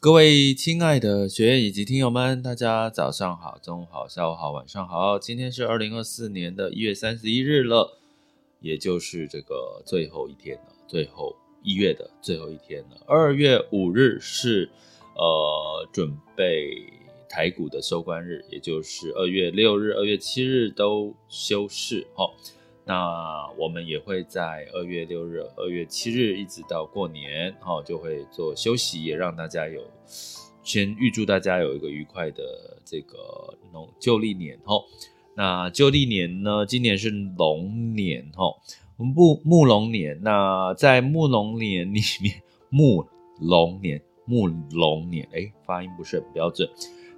各位亲爱的学员以及听友们，大家早上好、中午好、下午好、晚上好。今天是二零二四年的一月三十一日了，也就是这个最后一天了，最后一月的最后一天了。二月五日是呃准备台股的收官日，也就是二月六日、二月七日都休市哦。那我们也会在二月六日、二月七日一直到过年，哈，就会做休息，也让大家有先预祝大家有一个愉快的这个农旧历年，哈。那旧历年呢，今年是龙年，哈，木木龙年。那在木龙年里面，木龙年，木龙年，哎，发音不是很标准。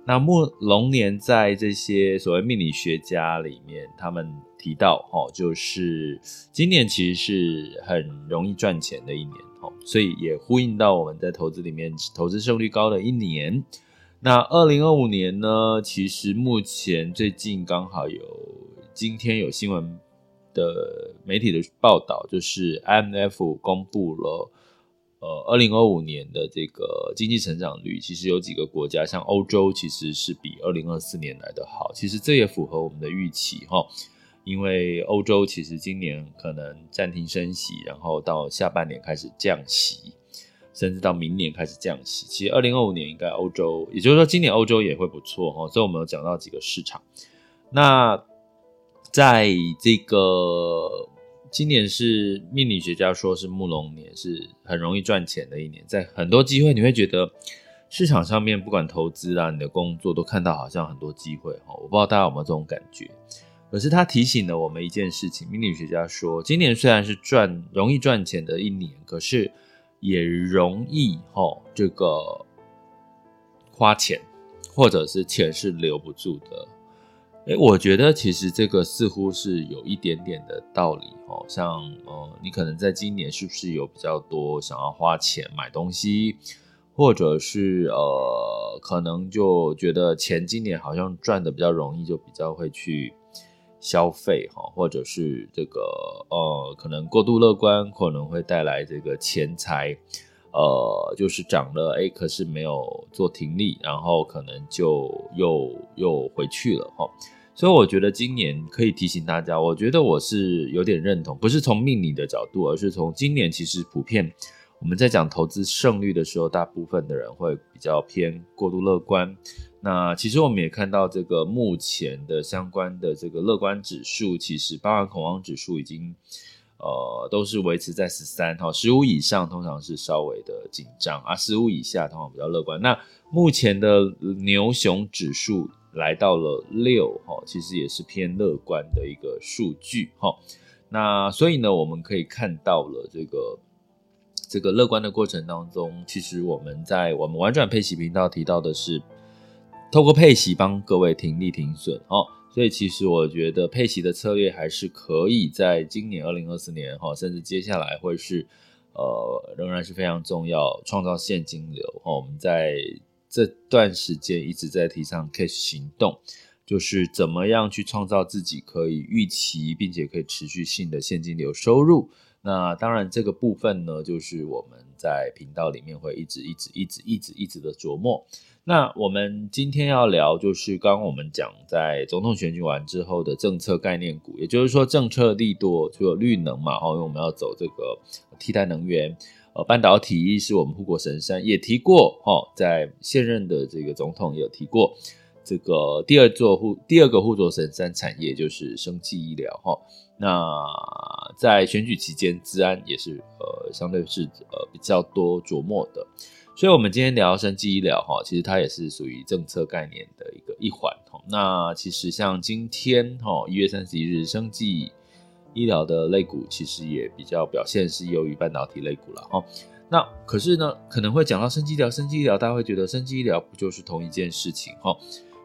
那木龙年在这些所谓命理学家里面，他们提到，哈，就是今年其实是很容易赚钱的一年，哈，所以也呼应到我们在投资里面投资胜率高的一年。那二零二五年呢，其实目前最近刚好有今天有新闻的媒体的报道，就是 IMF 公布了。呃，二零二五年的这个经济成长率，其实有几个国家，像欧洲，其实是比二零二四年来的好。其实这也符合我们的预期哈，因为欧洲其实今年可能暂停升息，然后到下半年开始降息，甚至到明年开始降息。其实二零二五年应该欧洲，也就是说今年欧洲也会不错哈。所以我们有讲到几个市场。那在这个。今年是命理学家说是木龙年，是很容易赚钱的一年，在很多机会你会觉得市场上面不管投资啊，你的工作都看到好像很多机会哈。我不知道大家有没有这种感觉，可是他提醒了我们一件事情，命理学家说，今年虽然是赚容易赚钱的一年，可是也容易哈这个花钱，或者是钱是留不住的。诶，我觉得其实这个似乎是有一点点的道理哦。像呃，你可能在今年是不是有比较多想要花钱买东西，或者是呃，可能就觉得钱今年好像赚的比较容易，就比较会去消费哈，或者是这个呃，可能过度乐观可能会带来这个钱财。呃，就是涨了，哎，可是没有做停利，然后可能就又又回去了哈。所以我觉得今年可以提醒大家，我觉得我是有点认同，不是从命理的角度，而是从今年其实普遍我们在讲投资胜率的时候，大部分的人会比较偏过度乐观。那其实我们也看到这个目前的相关的这个乐观指数，其实包含恐慌指数已经。呃，都是维持在十三哈，十五以上通常是稍微的紧张啊，十五以下通常比较乐观。那目前的牛熊指数来到了六哈，其实也是偏乐观的一个数据哈。那所以呢，我们可以看到了这个这个乐观的过程当中，其实我们在我们玩转配息频道提到的是，透过配息帮各位停利停损哈。所以其实我觉得配息的策略还是可以在今年二零二四年哈，甚至接下来会是呃仍然是非常重要，创造现金流哈。我们在这段时间一直在提倡 cash 行动，就是怎么样去创造自己可以预期并且可以持续性的现金流收入。那当然这个部分呢，就是我们在频道里面会一直一直一直一直一直的琢磨。那我们今天要聊，就是刚刚我们讲在总统选举完之后的政策概念股，也就是说政策利多，就有绿能嘛，哦，因为我们要走这个替代能源，呃，半导体是我们护国神山，也提过，哈，在现任的这个总统也有提过，这个第二座护第二个护国神山产业就是生技医疗，哈，那在选举期间，资安也是呃相对是呃比较多琢磨的。所以，我们今天聊生技医疗哈，其实它也是属于政策概念的一个一环哈。那其实像今天哈，一月三十一日，生技医疗的类股其实也比较表现是优于半导体类股了哈。那可是呢，可能会讲到生技医疗，生技医疗大家会觉得生技医疗不就是同一件事情哈？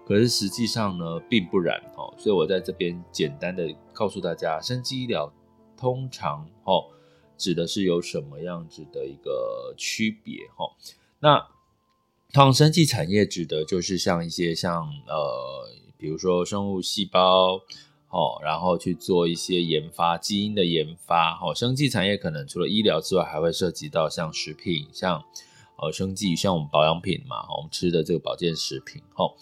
可是实际上呢，并不然哈。所以我在这边简单的告诉大家，生技医疗通常哈指的是有什么样子的一个区别哈。那创生技产业指的就是像一些像呃，比如说生物细胞哦，然后去做一些研发，基因的研发哦。生技产业可能除了医疗之外，还会涉及到像食品，像呃生技，像我们保养品嘛，我们吃的这个保健食品哦。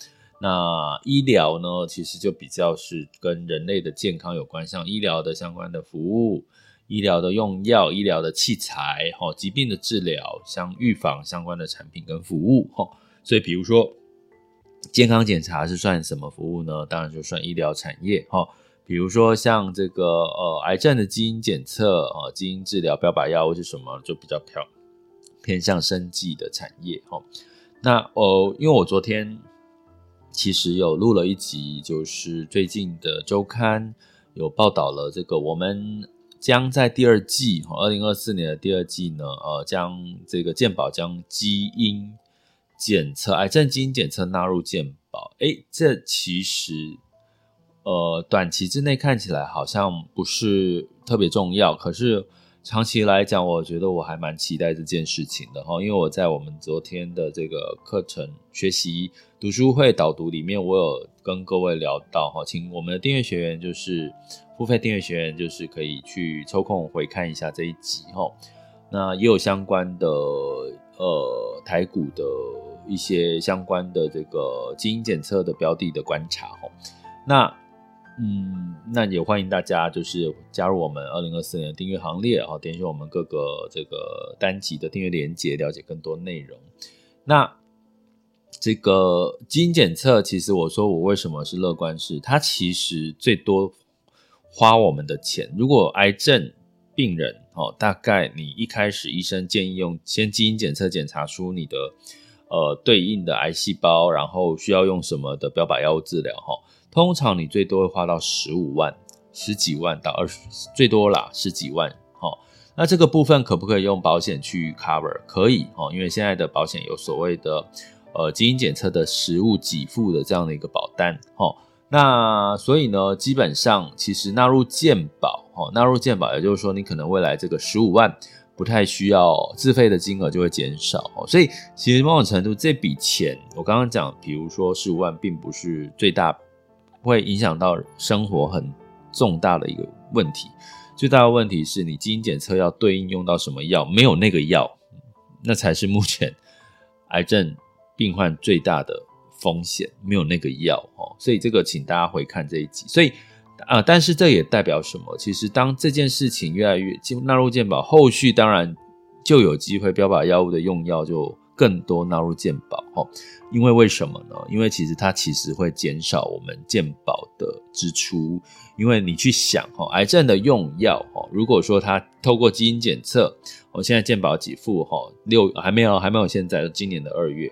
那医疗呢，其实就比较是跟人类的健康有关，像医疗的相关的服务。医疗的用药、医疗的器材、哈疾病的治疗、像预防相关的产品跟服务，哈，所以比如说健康检查是算什么服务呢？当然就算医疗产业，哈，比如说像这个呃癌症的基因检测啊、基因治疗、标靶药物是什么，就比较偏偏向生技的产业，哈。那呃，因为我昨天其实有录了一集，就是最近的周刊有报道了这个我们。将在第二季，二零二四年的第二季呢，呃，将这个健保将基因检测、癌症基因检测纳入健保。诶，这其实，呃，短期之内看起来好像不是特别重要，可是长期来讲，我觉得我还蛮期待这件事情的哈，因为我在我们昨天的这个课程学习读书会导读里面，我有跟各位聊到哈，请我们的订阅学员就是。付费订阅学员就是可以去抽空回看一下这一集哈，那也有相关的呃台股的一些相关的这个基因检测的标的的观察哈，那嗯，那也欢迎大家就是加入我们二零二四年的订阅行列哈，点选我们各个这个单集的订阅链接，了解更多内容。那这个基因检测，其实我说我为什么是乐观，是它其实最多。花我们的钱。如果癌症病人哦，大概你一开始医生建议用先基因检测检查出你的呃对应的癌细胞，然后需要用什么的标靶药物治疗哈。通常你最多会花到十五万、十几万到二十，最多啦十几万哈。那这个部分可不可以用保险去 cover？可以哦，因为现在的保险有所谓的呃基因检测的实物给付的这样的一个保单哈。那所以呢，基本上其实纳入健保，哦，纳入健保，也就是说，你可能未来这个十五万不太需要自费的金额就会减少，所以其实某种程度这笔钱，我刚刚讲，比如说十五万，并不是最大会影响到生活很重大的一个问题，最大的问题是你基因检测要对应用到什么药，没有那个药，那才是目前癌症病患最大的。风险没有那个药哦，所以这个请大家回看这一集。所以啊、但是这也代表什么？其实当这件事情越来越进纳入健保，后续当然就有机会标靶药物的用药就更多纳入健保哦。因为为什么呢？因为其实它其实会减少我们健保的支出。因为你去想哈，癌症的用药哈，如果说它透过基因检测，我现在健保给付哈，六还没有还没有，现在今年的二月。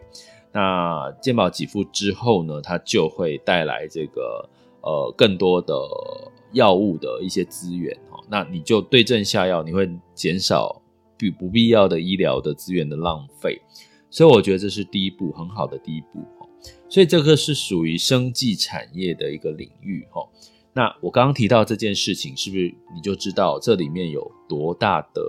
那健保给付之后呢，它就会带来这个呃更多的药物的一些资源哈，那你就对症下药，你会减少不不必要的医疗的资源的浪费，所以我觉得这是第一步，很好的第一步。所以这个是属于生技产业的一个领域哈。那我刚刚提到这件事情，是不是你就知道这里面有多大的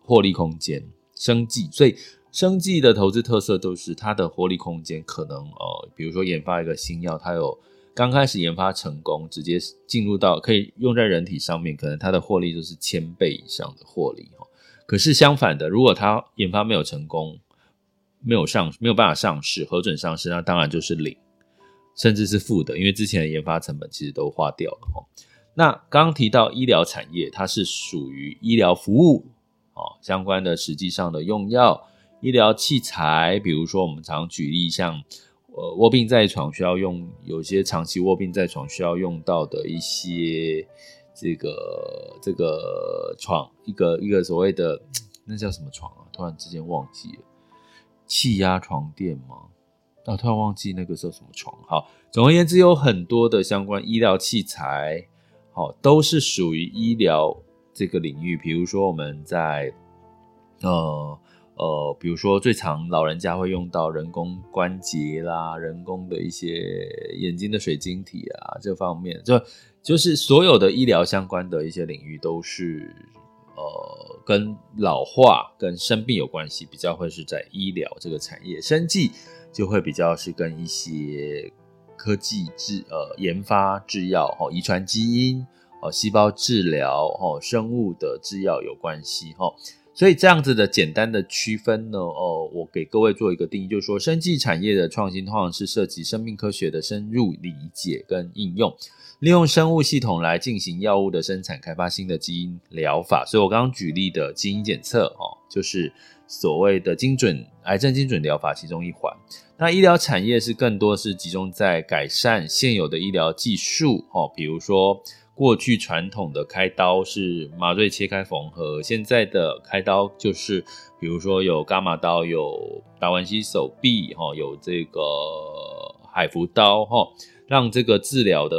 获利空间？生技，所以。生技的投资特色都是它的获利空间可能呃，比如说研发一个新药，它有刚开始研发成功，直接进入到可以用在人体上面，可能它的获利就是千倍以上的获利哈。可是相反的，如果它研发没有成功，没有上没有办法上市核准上市，那当然就是零，甚至是负的，因为之前的研发成本其实都花掉了哈。那刚刚提到医疗产业，它是属于医疗服务哦，相关的实际上的用药、医疗器材，比如说我们常举例像呃卧病在床需要用，有些长期卧病在床需要用到的一些这个这个床，一个一个所谓的那叫什么床啊？突然之间忘记了。气压床垫吗？啊，突然忘记那个时候什么床。好，总而言之，有很多的相关医疗器材，好，都是属于医疗这个领域。比如说，我们在呃呃，比如说最常老人家会用到人工关节啦，人工的一些眼睛的水晶体啊，这方面，就就是所有的医疗相关的一些领域都是。呃，跟老化、跟生病有关系，比较会是在医疗这个产业，生技就会比较是跟一些科技制呃研发制药、哦遗传基因、哦细胞治疗、哦生物的制药有关系哈、所以这样子的简单的区分呢，哦，我给各位做一个定义，就是说，生技产业的创新通常是涉及生命科学的深入理解跟应用。利用生物系统来进行药物的生产，开发新的基因疗法。所以我刚刚举例的基因检测，哦，就是所谓的精准癌症精准疗法其中一环。那医疗产业是更多是集中在改善现有的医疗技术，哦，比如说过去传统的开刀是麻醉切开缝合，现在的开刀就是比如说有伽马刀、有达文西手臂，哈，有这个海扶刀，哈，让这个治疗的。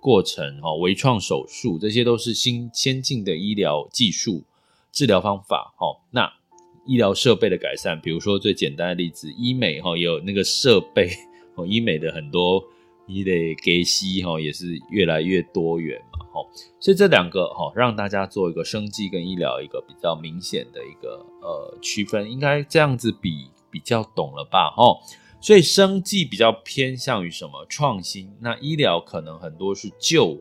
过程哈，微创手术这些都是新先进的医疗技术、治疗方法哈。那医疗设备的改善，比如说最简单的例子，医美哈也有那个设备哦，医美的很多医的给息哈也是越来越多元嘛哈。所以这两个哈让大家做一个生技跟医疗一个比较明显的一个呃区分，应该这样子比比较懂了吧哈。所以生技比较偏向于什么创新？那医疗可能很多是旧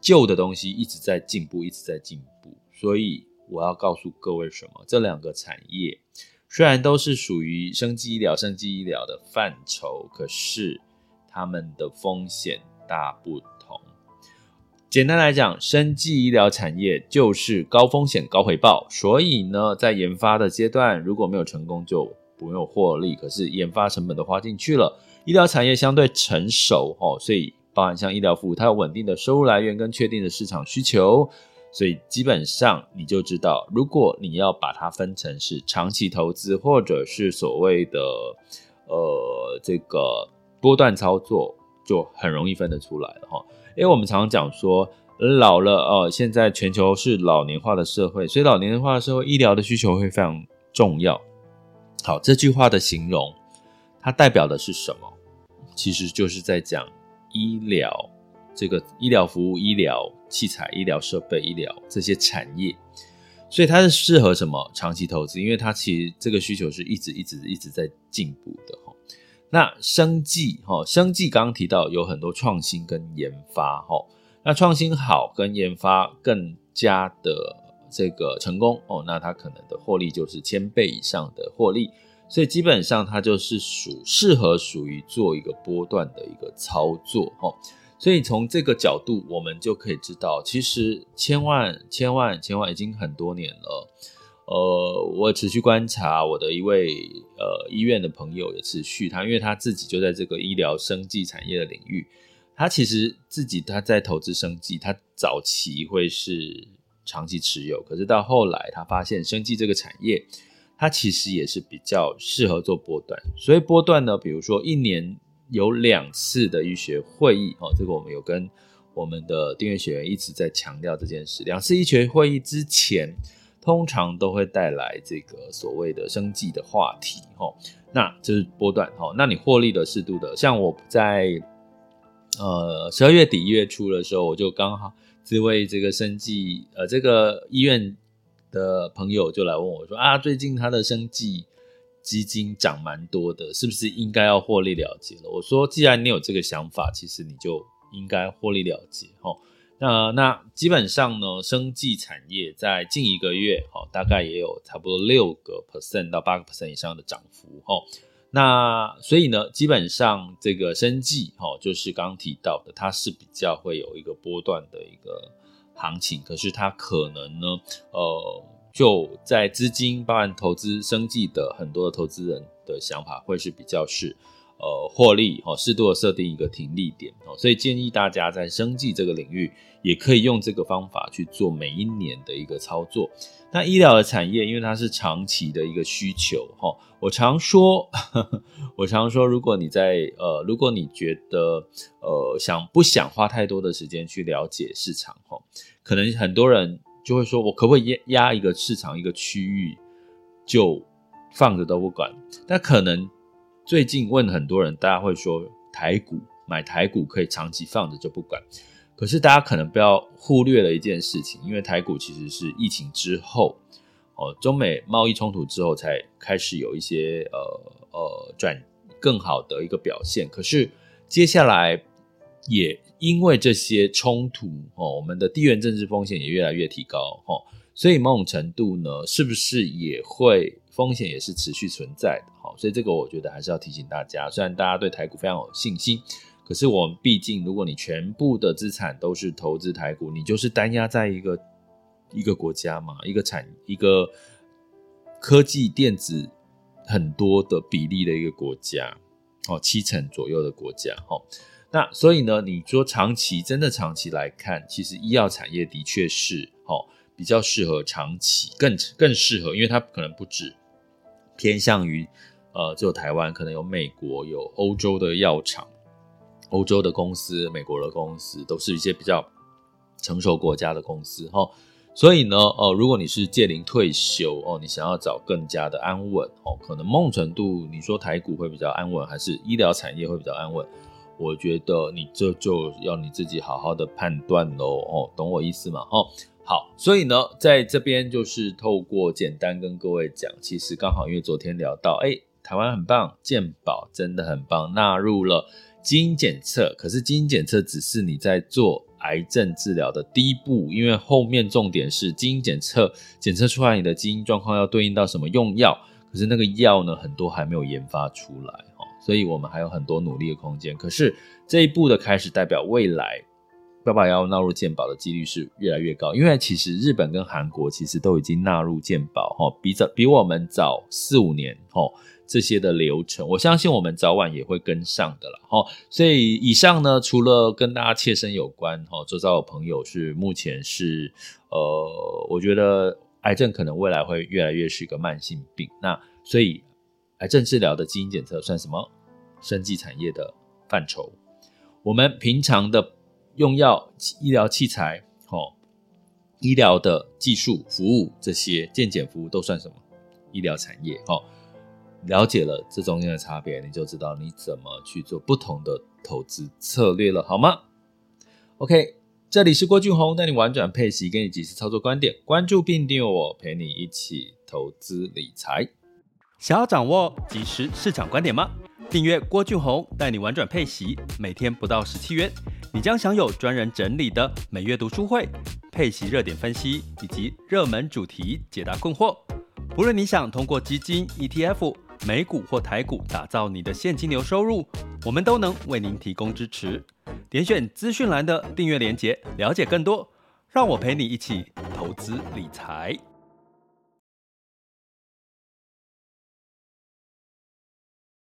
旧的东西一直在进步，一直在进步。所以我要告诉各位什么？这两个产业虽然都是属于生技医疗、生技医疗的范畴，可是他们的风险大不同。简单来讲，生技医疗产业就是高风险高回报，所以呢，在研发的阶段如果没有成功就。不用获利，可是研发成本都花进去了。医疗产业相对成熟哦，所以包含像医疗服务，它有稳定的收入来源跟确定的市场需求，所以基本上你就知道，如果你要把它分成是长期投资，或者是所谓的呃这个波段操作，就很容易分得出来了哈。因为我们常常讲说，老了哦，现在全球是老年化的社会，所以老年化的社会，医疗的需求会非常重要。好，这句话的形容，它代表的是什么？其实就是在讲医疗这个医疗服务、医疗器材、医疗设备、医疗这些产业，所以它是适合什么长期投资？因为它其实这个需求是一直、一直、一直在进步的哈。那生技哈，生技刚刚提到有很多创新跟研发哈，那创新好跟研发更加的。这个成功哦，那它可能的获利就是千倍以上的获利，所以基本上它就是属适合属于做一个波段的一个操作哦。所以从这个角度，我们就可以知道，其实千万千万千万已经很多年了。呃，我持续观察我的一位呃医院的朋友也持续他，因为他自己就在这个医疗生技产业的领域，他其实自己他在投资生技，他早期会是。长期持有，可是到后来他发现生技这个产业，它其实也是比较适合做波段。所以波段呢，比如说一年有两次的医学会议哦，这个我们有跟我们的订阅学员一直在强调这件事。两次医学会议之前，通常都会带来这个所谓的生技的话题哦，那这是波段哦。那你获利的适度的，像我在呃十二月底一月初的时候，我就刚好。这位这个生技呃，这个医院的朋友就来问我说啊，最近他的生技基金涨蛮多的，是不是应该要获利了结了？我说，既然你有这个想法，其实你就应该获利了结齁。那那基本上呢，生技产业在近一个月，哦，大概也有差不多六个 percent 到八个 percent 以上的涨幅，哦。那所以呢，基本上这个生计，哦，就是刚刚提到的，它是比较会有一个波段的一个行情，可是它可能呢，呃，就在资金包含投资生计的很多的投资人的想法，会是比较是。呃，获利哦，适度的设定一个停利点哦，所以建议大家在生计这个领域，也可以用这个方法去做每一年的一个操作。那医疗的产业，因为它是长期的一个需求哈，我常说，我常说，如果你在呃，如果你觉得呃想不想花太多的时间去了解市场哈，可能很多人就会说，我可不可以压压一个市场一个区域就放着都不管？但可能。最近问很多人，大家会说台股买台股可以长期放着就不管，可是大家可能不要忽略了一件事情，因为台股其实是疫情之后，哦，中美贸易冲突之后才开始有一些呃呃转更好的一个表现，可是接下来也因为这些冲突哦，我们的地缘政治风险也越来越提高哦，所以某种程度呢，是不是也会？风险也是持续存在的，好，所以这个我觉得还是要提醒大家。虽然大家对台股非常有信心，可是我们毕竟，如果你全部的资产都是投资台股，你就是单压在一个一个国家嘛，一个产一个科技电子很多的比例的一个国家，哦，七成左右的国家，哦，那所以呢，你说长期真的长期来看，其实医药产业的确是，哦，比较适合长期，更更适合，因为它可能不止。偏向于，呃，只有台湾，可能有美国、有欧洲的药厂、欧洲的公司、美国的公司，都是一些比较成熟国家的公司哈。所以呢，呃，如果你是届龄退休哦，你想要找更加的安稳哦，可能某种程度你说台股会比较安稳，还是医疗产业会比较安稳？我觉得你这就要你自己好好的判断喽哦，懂我意思吗？哦。好，所以呢，在这边就是透过简单跟各位讲，其实刚好因为昨天聊到，哎，台湾很棒，健保真的很棒，纳入了基因检测。可是基因检测只是你在做癌症治疗的第一步，因为后面重点是基因检测，检测出来你的基因状况要对应到什么用药。可是那个药呢，很多还没有研发出来，哦，所以我们还有很多努力的空间。可是这一步的开始，代表未来。爸爸要纳入健保的几率是越来越高，因为其实日本跟韩国其实都已经纳入健保，哈，比早比我们早四五年，哈，这些的流程，我相信我们早晚也会跟上的了，哈。所以以上呢，除了跟大家切身有关，哈，周遭的朋友是目前是，呃，我觉得癌症可能未来会越来越是一个慢性病，那所以癌症治疗的基因检测算什么？生技产业的范畴，我们平常的。用药、医疗器材、哦，医疗的技术服务这些健检服务都算什么？医疗产业哦。了解了这中间的差别，你就知道你怎么去做不同的投资策略了，好吗？OK，这里是郭俊宏带你玩转配息，给你及时操作观点，关注并订阅我，陪你一起投资理财。想要掌握即时市场观点吗？订阅郭俊宏带你玩转配息，每天不到十七元。你将享有专人整理的每月读书会、配息热点分析以及热门主题解答困惑。不论你想通过基金、ETF、美股或台股打造你的现金流收入，我们都能为您提供支持。点选资讯栏的订阅连接，了解更多。让我陪你一起投资理财。